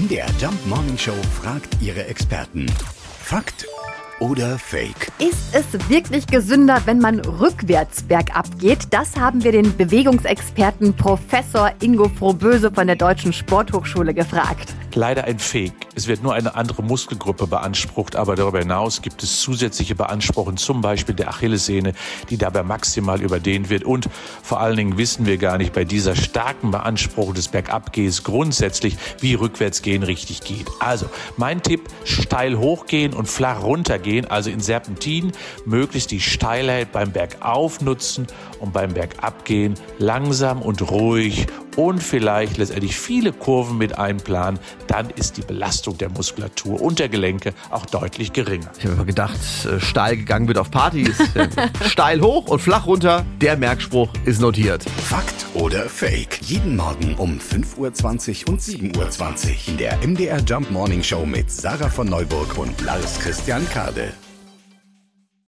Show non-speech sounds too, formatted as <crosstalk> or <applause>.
MDR Jump Morning Show fragt ihre Experten. Fakt oder Fake? Ist es wirklich gesünder, wenn man rückwärts bergab geht? Das haben wir den Bewegungsexperten Professor Ingo Frohböse von der Deutschen Sporthochschule gefragt. Leider ein Fake. Es wird nur eine andere Muskelgruppe beansprucht, aber darüber hinaus gibt es zusätzliche Beanspruchungen, zum Beispiel der Achillessehne, die dabei maximal überdehnt wird. Und vor allen Dingen wissen wir gar nicht bei dieser starken Beanspruchung des Bergabgehens grundsätzlich, wie Rückwärtsgehen richtig geht. Also mein Tipp, steil hochgehen und flach runtergehen, also in Serpentin, möglichst die Steilheit beim Bergauf nutzen und beim Bergabgehen langsam und ruhig und vielleicht letztendlich viele Kurven mit einplanen, dann ist die Belastung der Muskulatur und der Gelenke auch deutlich geringer. Ich habe immer gedacht, äh, steil gegangen wird auf Partys. <laughs> steil hoch und flach runter, der Merkspruch ist notiert. Fakt oder Fake? Jeden Morgen um 5.20 Uhr und 7.20 Uhr in der MDR Jump Morning Show mit Sarah von Neuburg und Lars Christian Kade.